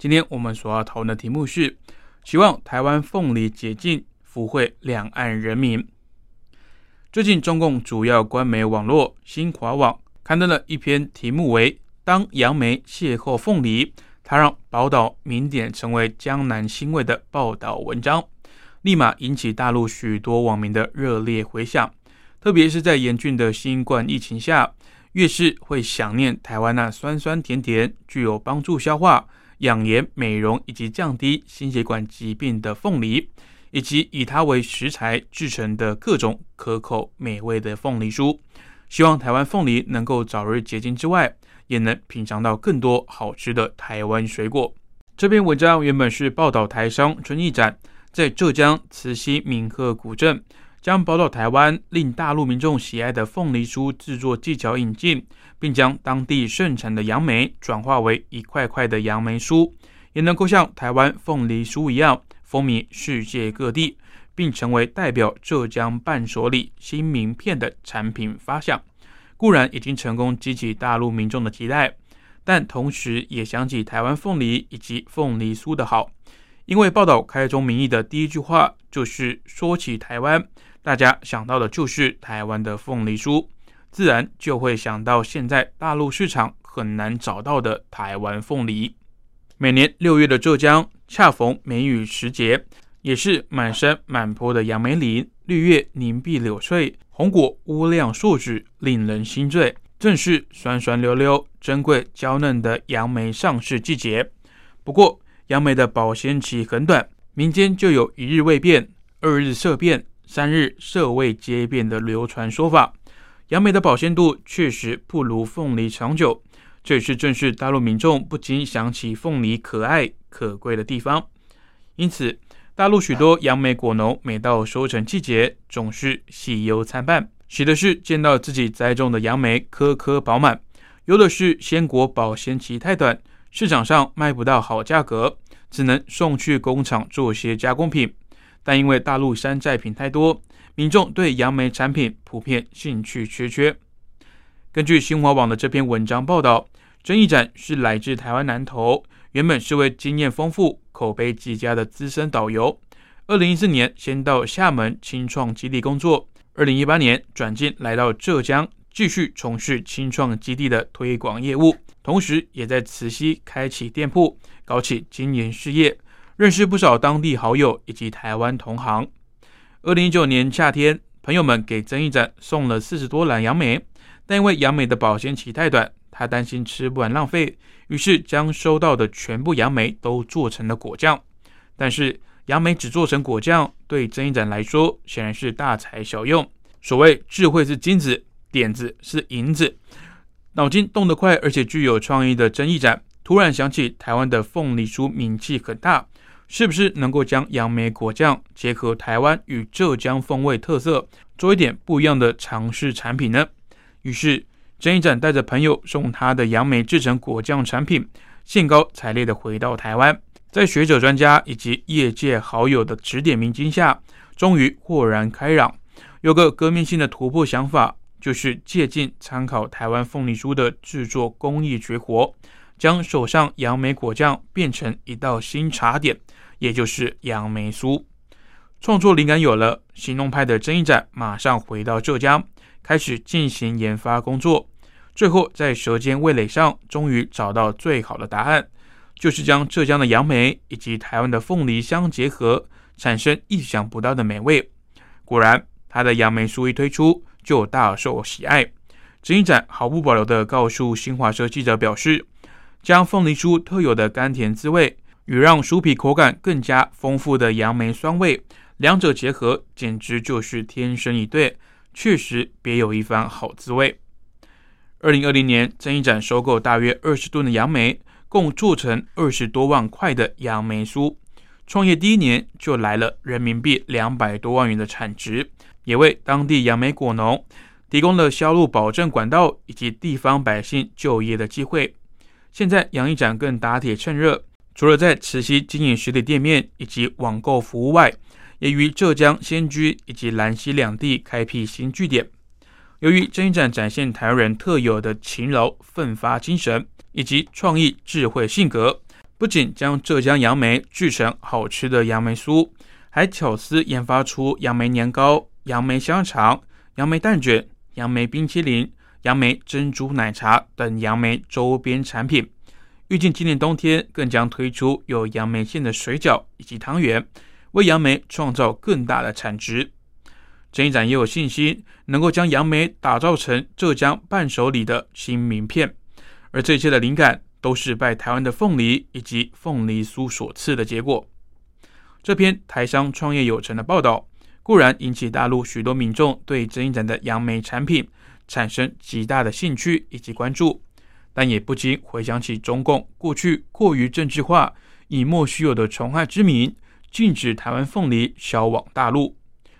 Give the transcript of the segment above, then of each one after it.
今天我们所要讨论的题目是：希望台湾凤梨解禁，福惠两岸人民。最近，中共主要官媒网络新华网刊登了一篇题目为“当杨梅邂逅凤梨，它让宝岛名点成为江南新味”的报道文章，立马引起大陆许多网民的热烈回响。特别是在严峻的新冠疫情下。越是会想念台湾那酸酸甜甜、具有帮助消化、养颜美容以及降低心血管疾病的凤梨，以及以它为食材制成的各种可口美味的凤梨酥。希望台湾凤梨能够早日结晶之外，也能品尝到更多好吃的台湾水果。这篇文章原本是报道台商春义展在浙江慈溪闽鹤古镇。将宝岛台湾令大陆民众喜爱的凤梨酥制作技巧引进，并将当地盛产的杨梅转化为一块块的杨梅酥，也能够像台湾凤梨酥一样风靡世界各地，并成为代表浙江伴手礼新名片的产品发想。固然已经成功激起大陆民众的期待，但同时也想起台湾凤梨以及凤梨酥的好，因为报道开宗明义的第一句话就是说起台湾。大家想到的就是台湾的凤梨酥，自然就会想到现在大陆市场很难找到的台湾凤梨。每年六月的浙江恰逢梅雨时节，也是满山满坡的杨梅林，绿叶凝碧柳翠，红果乌亮硕指，令人心醉。正是酸酸溜溜、珍贵娇嫩的杨梅上市季节。不过，杨梅的保鲜期很短，民间就有一日未变，二日色变。三日色味皆变的流传说法，杨梅的保鲜度确实不如凤梨长久，这也是正是大陆民众不禁想起凤梨可爱可贵的地方。因此，大陆许多杨梅果农每到收成季节，总是喜忧参半。喜的是见到自己栽种的杨梅颗颗饱满；忧的是鲜果保鲜期太短，市场上卖不到好价格，只能送去工厂做些加工品。但因为大陆山寨品太多，民众对杨梅产品普遍兴趣缺缺。根据新华网的这篇文章报道，曾义展是来自台湾南投，原本是位经验丰富、口碑极佳的资深导游。二零一四年先到厦门青创基地工作，二零一八年转进来到浙江，继续从事青创基地的推广业务，同时也在慈溪开启店铺，搞起经营事业。认识不少当地好友以及台湾同行。二零一九年夏天，朋友们给曾义展送了四十多篮杨梅，但因为杨梅的保鲜期太短，他担心吃不完浪费，于是将收到的全部杨梅都做成了果酱。但是杨梅只做成果酱，对曾义展来说显然是大材小用。所谓智慧是金子，点子是银子。脑筋动得快而且具有创意的曾义展，突然想起台湾的凤梨酥名气很大。是不是能够将杨梅果酱结合台湾与浙江风味特色，做一点不一样的尝试产品呢？于是曾一展带着朋友送他的杨梅制成果酱产品，兴高采烈地回到台湾，在学者专家以及业界好友的指点迷津下，终于豁然开朗，有个革命性的突破想法，就是借鉴参考台湾凤梨酥的制作工艺绝活，将手上杨梅果酱变成一道新茶点。也就是杨梅酥，创作灵感有了，行动派的曾一展马上回到浙江，开始进行研发工作。最后在舌尖味蕾上，终于找到最好的答案，就是将浙江的杨梅以及台湾的凤梨相结合，产生意想不到的美味。果然，他的杨梅酥一推出就大受喜爱。曾一展毫不保留地告诉新华社记者表示，将凤梨酥特有的甘甜滋味。与让酥皮口感更加丰富的杨梅酸味，两者结合简直就是天生一对，确实别有一番好滋味。二零二零年，曾一展收购大约二十吨的杨梅，共做成二十多万块的杨梅酥。创业第一年就来了人民币两百多万元的产值，也为当地杨梅果农提供了销路保证管道以及地方百姓就业的机会。现在杨一展更打铁趁热，除了在慈溪经营实体店面以及网购服务外，也于浙江仙居以及兰溪两地开辟新据点。由于这一展展现台湾人特有的勤劳奋发精神以及创意智慧性格。不仅将浙江杨梅制成好吃的杨梅酥，还巧思研发出杨梅年糕、杨梅香肠、杨梅蛋卷、杨梅冰淇淋、杨梅珍珠奶茶等杨梅周边产品。预计今年冬天更将推出有杨梅馅的水饺以及汤圆，为杨梅创造更大的产值。陈一展也有信心能够将杨梅打造成浙江伴手礼的新名片，而这一切的灵感。都是拜台湾的凤梨以及凤梨酥所赐的结果。这篇台商创业有成的报道，固然引起大陆许多民众对曾一展的杨梅产品产生极大的兴趣以及关注，但也不禁回想起中共过去过于政治化、以莫须有的崇害之名，禁止台湾凤梨销往大陆。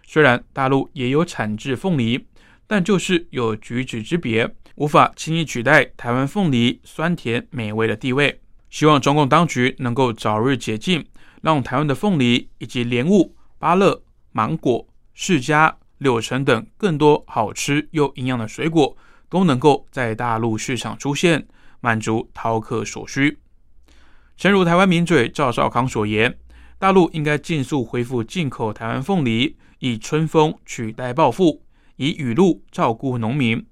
虽然大陆也有产制凤梨，但就是有举止之别。无法轻易取代台湾凤梨酸甜美味的地位。希望中共当局能够早日解禁，让台湾的凤梨以及莲雾、芭乐、芒果、释迦、柳橙等更多好吃又营养的水果都能够在大陆市场出现，满足饕客所需。诚如台湾名嘴赵少康所言，大陆应该尽速恢复进口台湾凤梨，以春风取代暴富，以雨露照顾农民。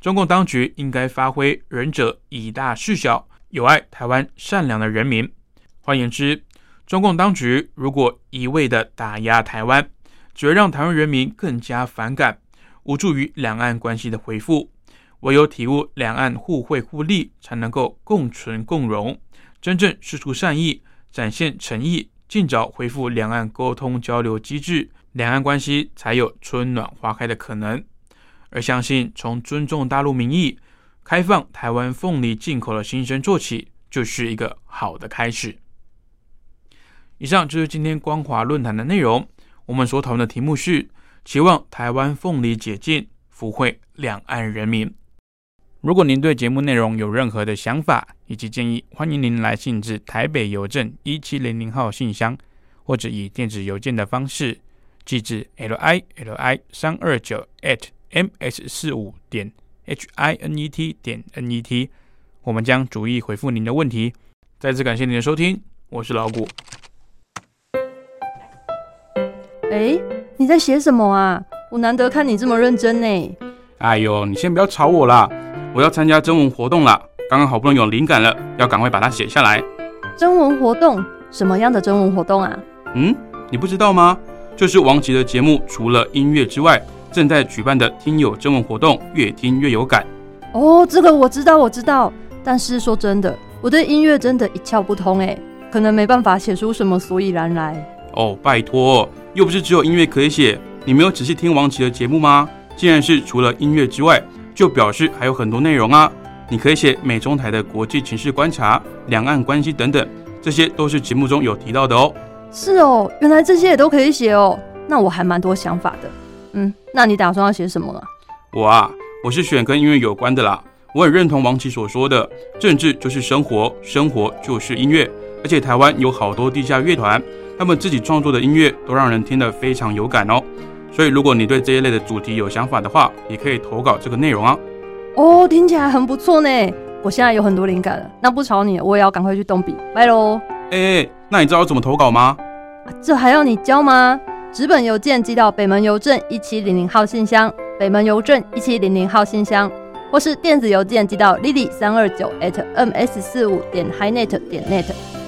中共当局应该发挥仁者以大事小、有爱台湾善良的人民。换言之，中共当局如果一味的打压台湾，只会让台湾人民更加反感，无助于两岸关系的恢复。唯有体悟两岸互惠互利，才能够共存共荣，真正施出善意，展现诚意，尽早恢复两岸沟通交流机制，两岸关系才有春暖花开的可能。而相信从尊重大陆民意、开放台湾凤梨进口的新生做起，就是一个好的开始。以上就是今天光华论坛的内容。我们所讨论的题目是：期望台湾凤梨解禁，福惠两岸人民。如果您对节目内容有任何的想法以及建议，欢迎您来信至台北邮政一七零零号信箱，或者以电子邮件的方式寄至 l i l i 三二九 at。m s 四五点 h i n e t 点 n e t，我们将逐一回复您的问题。再次感谢您的收听，我是老谷。哎，你在写什么啊？我难得看你这么认真呢。哎呦，你先不要吵我啦！我要参加征文活动了，刚刚好不容易有灵感了，要赶快把它写下来。征文活动？什么样的征文活动啊？嗯，你不知道吗？就是王琦的节目，除了音乐之外。正在举办的听友征文活动，越听越有感。哦，这个我知道，我知道。但是说真的，我对音乐真的一窍不通哎，可能没办法写出什么所以然来。哦，拜托，又不是只有音乐可以写。你没有仔细听王琦的节目吗？既然是除了音乐之外，就表示还有很多内容啊。你可以写美中台的国际情势观察、两岸关系等等，这些都是节目中有提到的哦。是哦，原来这些也都可以写哦。那我还蛮多想法的。嗯，那你打算要写什么了？我啊，我是选跟音乐有关的啦。我很认同王琦所说的，政治就是生活，生活就是音乐。而且台湾有好多地下乐团，他们自己创作的音乐都让人听得非常有感哦。所以如果你对这一类的主题有想法的话，也可以投稿这个内容啊。哦，听起来很不错呢。我现在有很多灵感了，那不吵你，我也要赶快去动笔，拜喽。哎，那你知道怎么投稿吗？这还要你教吗？纸本邮件寄到北门邮政一七零零号信箱，北门邮政一七零零号信箱，或是电子邮件寄到 lily 三二九 at ms 四五点 hinet 点